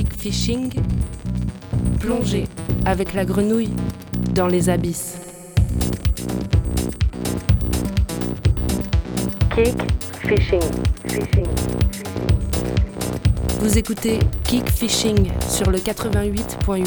kick fishing, plongez avec la grenouille dans les abysses. Kick fishing, fishing. Vous écoutez Kick Fishing sur le 88.8.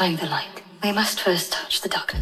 Find the light, we must first touch the darkness.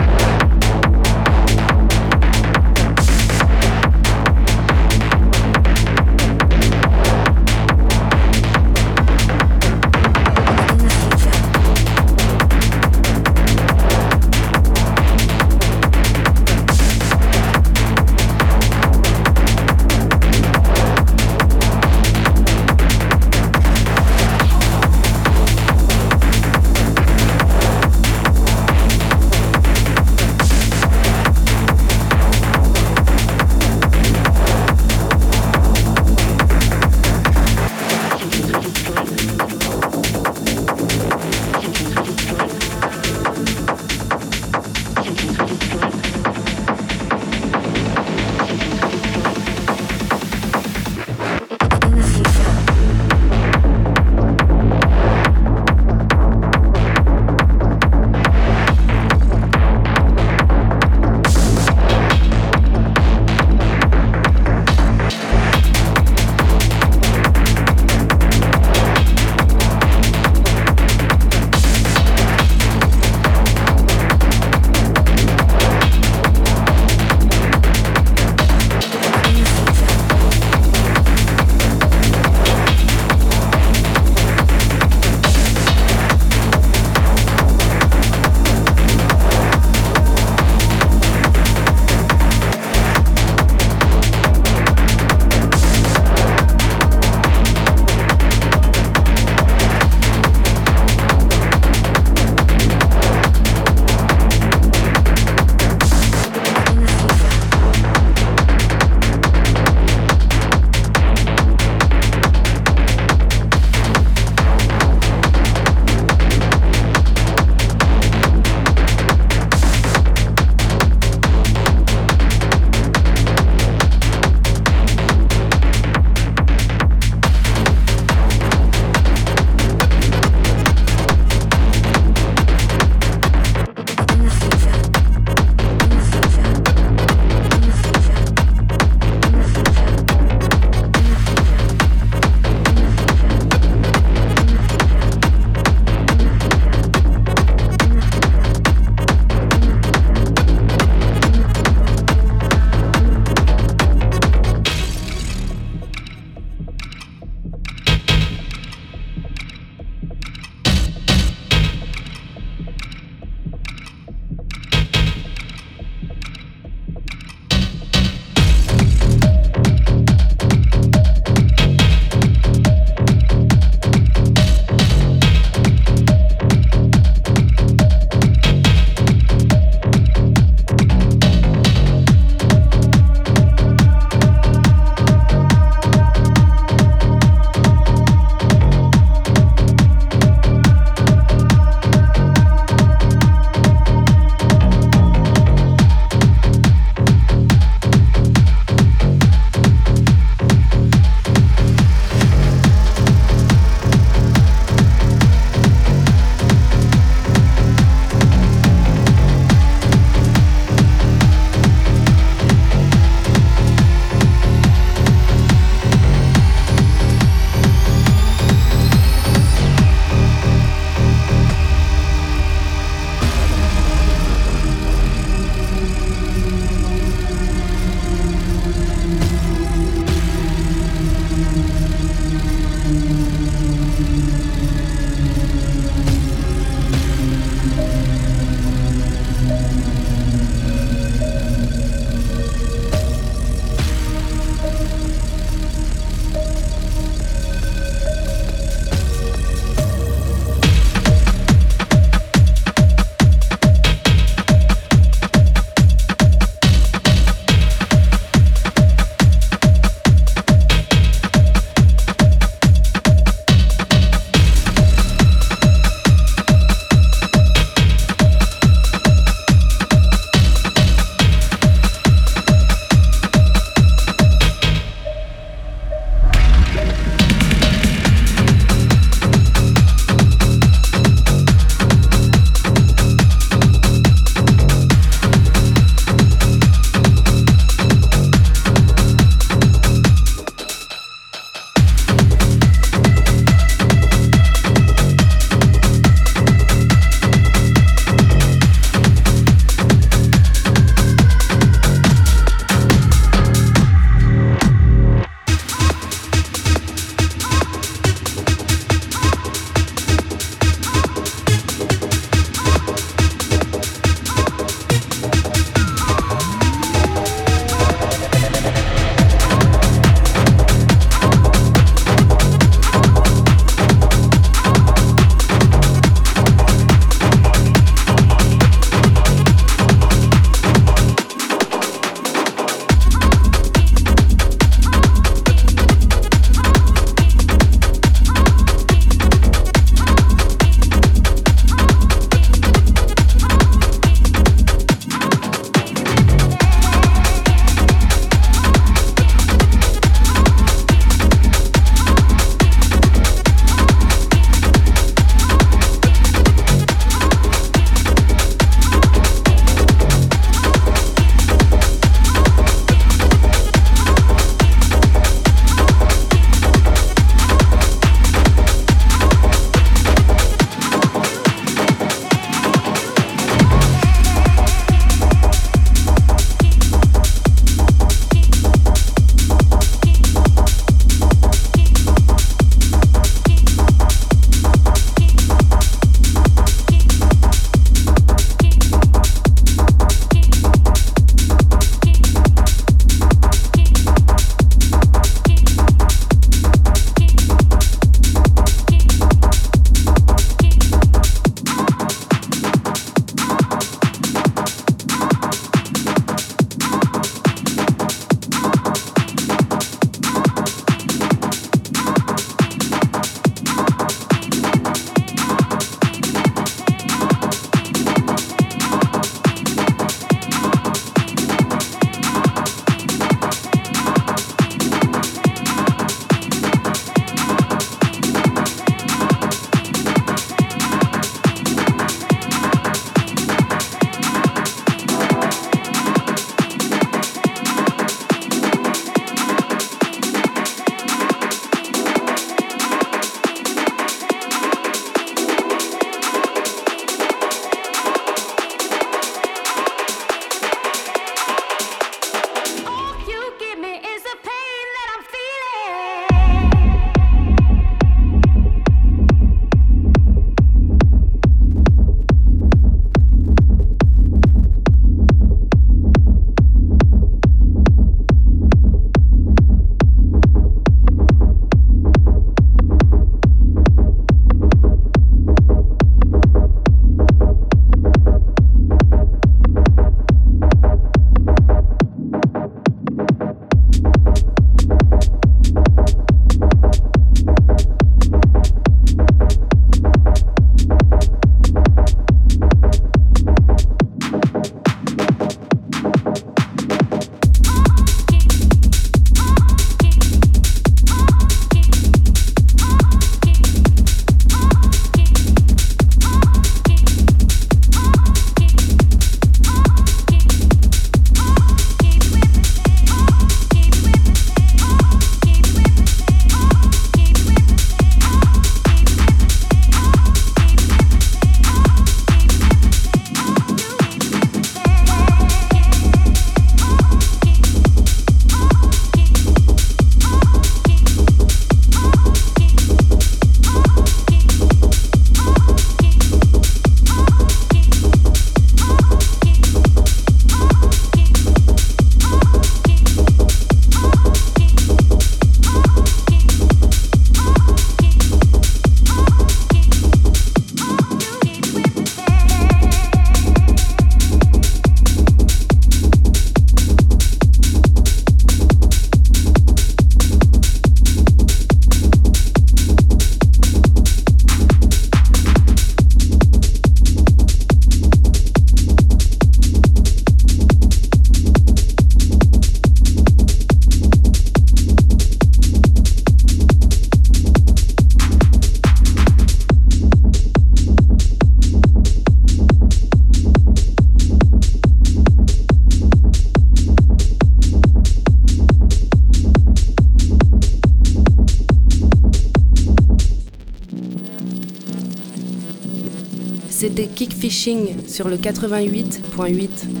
Sur le 88.8.